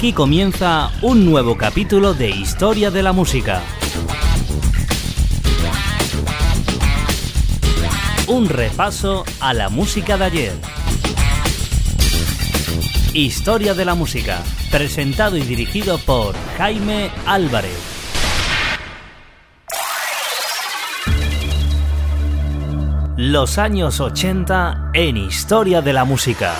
Aquí comienza un nuevo capítulo de Historia de la Música. Un repaso a la música de ayer. Historia de la Música, presentado y dirigido por Jaime Álvarez. Los años 80 en Historia de la Música.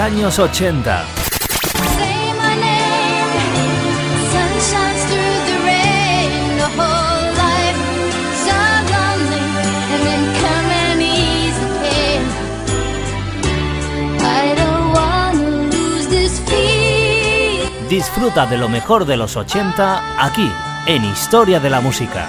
Años 80. Disfruta de lo mejor de los 80 aquí, en Historia de la Música.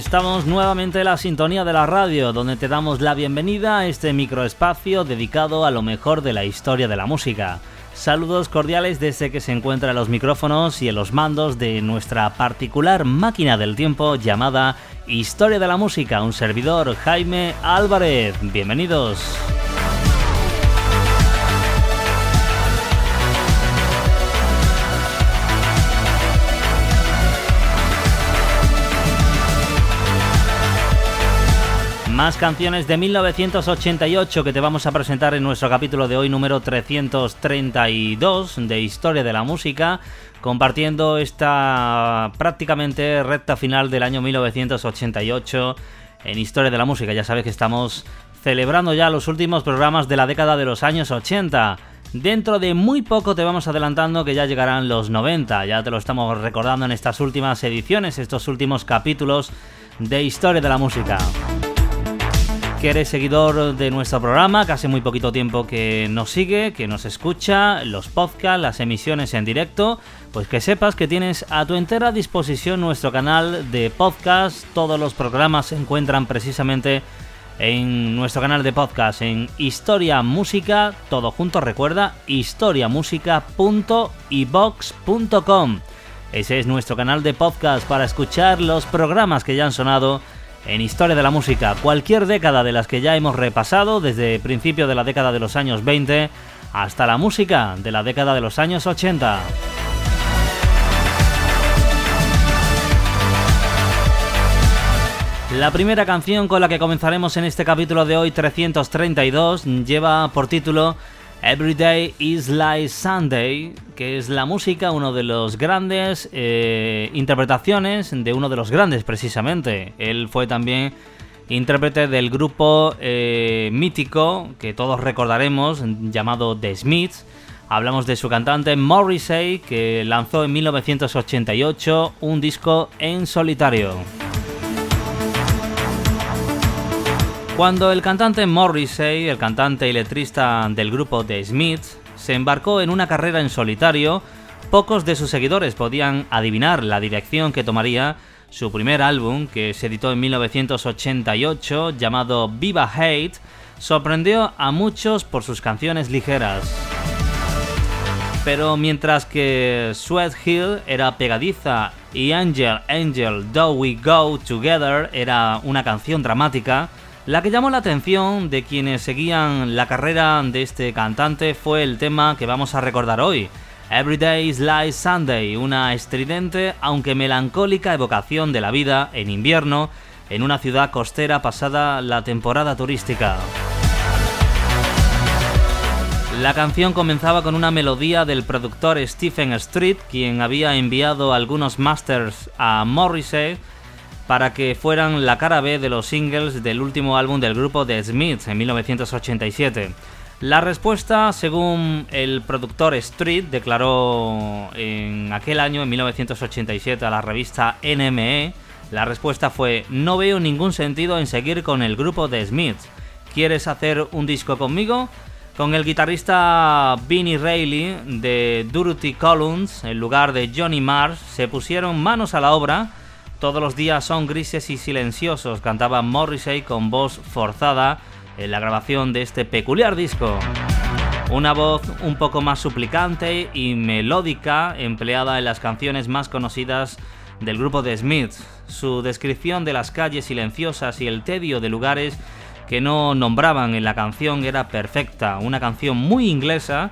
Estamos nuevamente en la sintonía de la radio, donde te damos la bienvenida a este microespacio dedicado a lo mejor de la historia de la música. Saludos cordiales desde que se encuentra en los micrófonos y en los mandos de nuestra particular máquina del tiempo llamada Historia de la Música, un servidor Jaime Álvarez. Bienvenidos. Más canciones de 1988 que te vamos a presentar en nuestro capítulo de hoy número 332 de Historia de la Música, compartiendo esta prácticamente recta final del año 1988 en Historia de la Música. Ya sabes que estamos celebrando ya los últimos programas de la década de los años 80. Dentro de muy poco te vamos adelantando que ya llegarán los 90, ya te lo estamos recordando en estas últimas ediciones, estos últimos capítulos de Historia de la Música. Que eres seguidor de nuestro programa, que hace muy poquito tiempo que nos sigue, que nos escucha, los podcasts, las emisiones en directo, pues que sepas que tienes a tu entera disposición nuestro canal de podcast, todos los programas se encuentran precisamente en nuestro canal de podcast en Historia Música, todo junto recuerda, historiamusica.ibox.com. Ese es nuestro canal de podcast para escuchar los programas que ya han sonado en Historia de la Música, cualquier década de las que ya hemos repasado, desde principio de la década de los años 20 hasta la música de la década de los años 80. La primera canción con la que comenzaremos en este capítulo de hoy 332 lleva por título Every Day is Like Sunday, que es la música, uno de los grandes eh, interpretaciones de uno de los grandes precisamente. Él fue también intérprete del grupo eh, mítico que todos recordaremos llamado The Smiths. Hablamos de su cantante Morrissey que lanzó en 1988 un disco en solitario. Cuando el cantante Morrissey, el cantante y letrista del grupo The Smiths, se embarcó en una carrera en solitario, pocos de sus seguidores podían adivinar la dirección que tomaría su primer álbum, que se editó en 1988, llamado Viva Hate, sorprendió a muchos por sus canciones ligeras. Pero mientras que Sweat Hill era pegadiza y Angel Angel Do We Go Together era una canción dramática, la que llamó la atención de quienes seguían la carrera de este cantante fue el tema que vamos a recordar hoy, Every Day Like Sunday, una estridente aunque melancólica evocación de la vida en invierno en una ciudad costera pasada la temporada turística. La canción comenzaba con una melodía del productor Stephen Street, quien había enviado algunos masters a Morrissey para que fueran la cara B de los singles del último álbum del grupo The Smiths en 1987. La respuesta, según el productor Street declaró en aquel año, en 1987, a la revista NME, la respuesta fue, no veo ningún sentido en seguir con el grupo The Smiths. ¿Quieres hacer un disco conmigo? Con el guitarrista Vinnie Reilly de Dorothy Collins, en lugar de Johnny Marsh, se pusieron manos a la obra todos los días son grises y silenciosos, cantaba Morrissey con voz forzada en la grabación de este peculiar disco. Una voz un poco más suplicante y melódica empleada en las canciones más conocidas del grupo de Smiths. Su descripción de las calles silenciosas y el tedio de lugares que no nombraban en la canción era perfecta, una canción muy inglesa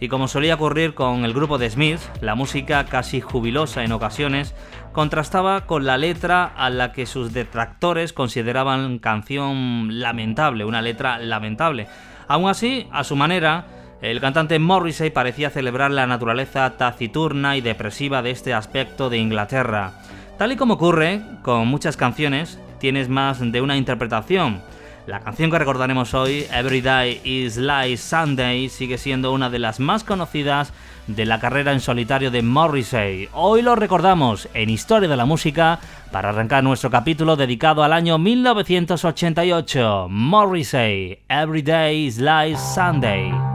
y como solía ocurrir con el grupo de Smiths, la música casi jubilosa en ocasiones contrastaba con la letra a la que sus detractores consideraban canción lamentable, una letra lamentable. Aún así, a su manera, el cantante Morrissey parecía celebrar la naturaleza taciturna y depresiva de este aspecto de Inglaterra. Tal y como ocurre con muchas canciones, tienes más de una interpretación. La canción que recordaremos hoy, Every Day is Like Sunday, sigue siendo una de las más conocidas de la carrera en solitario de Morrissey. Hoy lo recordamos en Historia de la Música para arrancar nuestro capítulo dedicado al año 1988. Morrissey, Every Day is Like Sunday.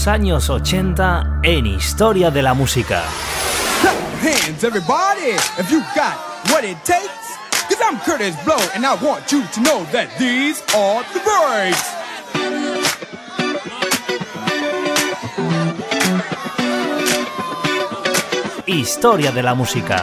Los años 80 en historia de la música. Hands, everybody, if you got what it takes. Cause I'm Curtis Blow, and I want you to know that these are the breaks. Historia de la música.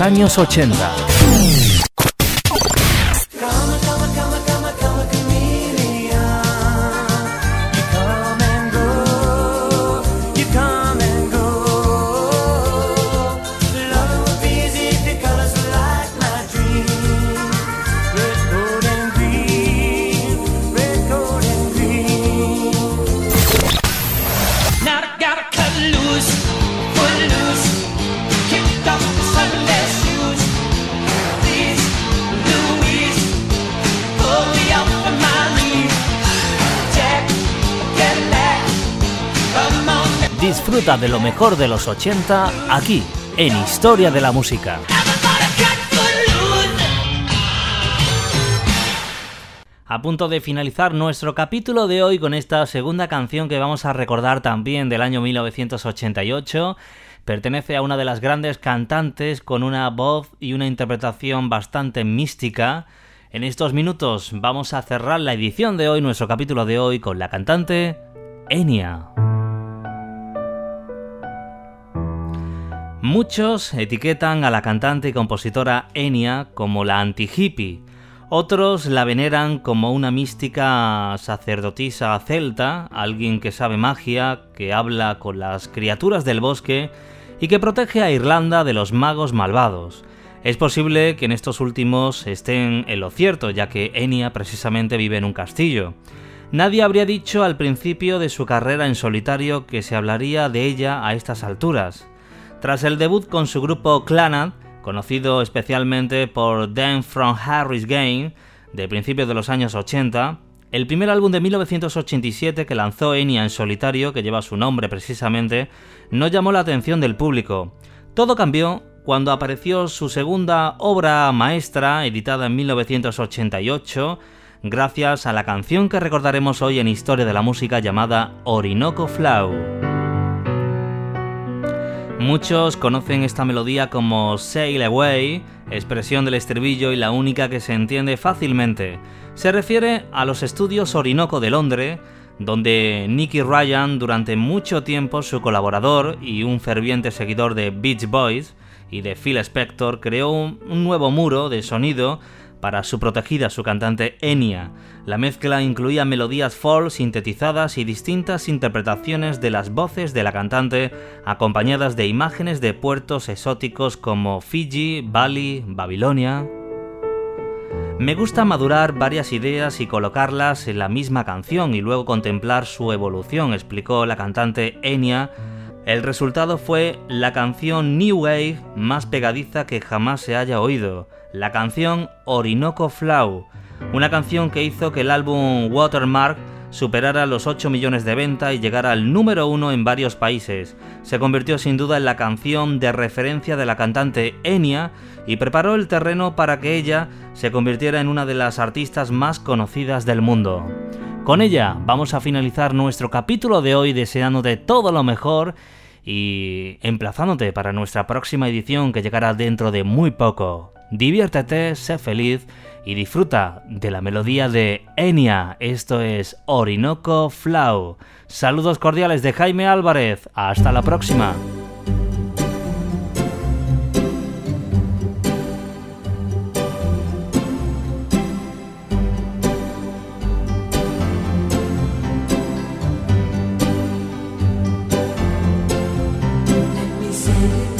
Años 80. De lo mejor de los 80 aquí, en Historia de la Música. A punto de finalizar nuestro capítulo de hoy con esta segunda canción que vamos a recordar también del año 1988. Pertenece a una de las grandes cantantes con una voz y una interpretación bastante mística. En estos minutos vamos a cerrar la edición de hoy, nuestro capítulo de hoy, con la cantante Enya. Muchos etiquetan a la cantante y compositora Enya como la anti-hippie. Otros la veneran como una mística sacerdotisa celta, alguien que sabe magia, que habla con las criaturas del bosque y que protege a Irlanda de los magos malvados. Es posible que en estos últimos estén en lo cierto, ya que Enya precisamente vive en un castillo. Nadie habría dicho al principio de su carrera en solitario que se hablaría de ella a estas alturas. Tras el debut con su grupo Clannad, conocido especialmente por Dance from Harris Game, de principios de los años 80, el primer álbum de 1987 que lanzó Enya en solitario, que lleva su nombre precisamente, no llamó la atención del público. Todo cambió cuando apareció su segunda obra maestra, editada en 1988, gracias a la canción que recordaremos hoy en Historia de la Música llamada Orinoco Flow. Muchos conocen esta melodía como Sail Away, expresión del estribillo y la única que se entiende fácilmente. Se refiere a los estudios Orinoco de Londres, donde Nicky Ryan, durante mucho tiempo su colaborador y un ferviente seguidor de Beach Boys y de Phil Spector, creó un, nuevo muro de sonido para su protegida, su cantante Enya. La mezcla incluía melodías folk sintetizadas y distintas interpretaciones de las voces de la cantante, acompañadas de imágenes de puertos exóticos como Fiji, Bali, Babilonia. Me gusta madurar varias ideas y colocarlas en la misma canción y luego contemplar su evolución, explicó la cantante Enya. El resultado fue la canción New Wave más pegadiza que jamás se haya oído la canción Orinoco Flow, una canción que hizo que el álbum Watermark superara los 8 millones de venta y llegara al número uno en varios países. Se convirtió sin duda en la canción de referencia de la cantante Enya y preparó el terreno para que ella se convirtiera en una de las artistas más conocidas del mundo. Con ella vamos a finalizar nuestro capítulo de hoy deseándote todo lo mejor y emplazándote para nuestra próxima edición que llegará dentro de muy poco. diviértete, sé feliz y disfruta de la melodía de Enya. Esto es Orinoco Flow. Saludos cordiales de Jaime Álvarez. Hasta la próxima. sin.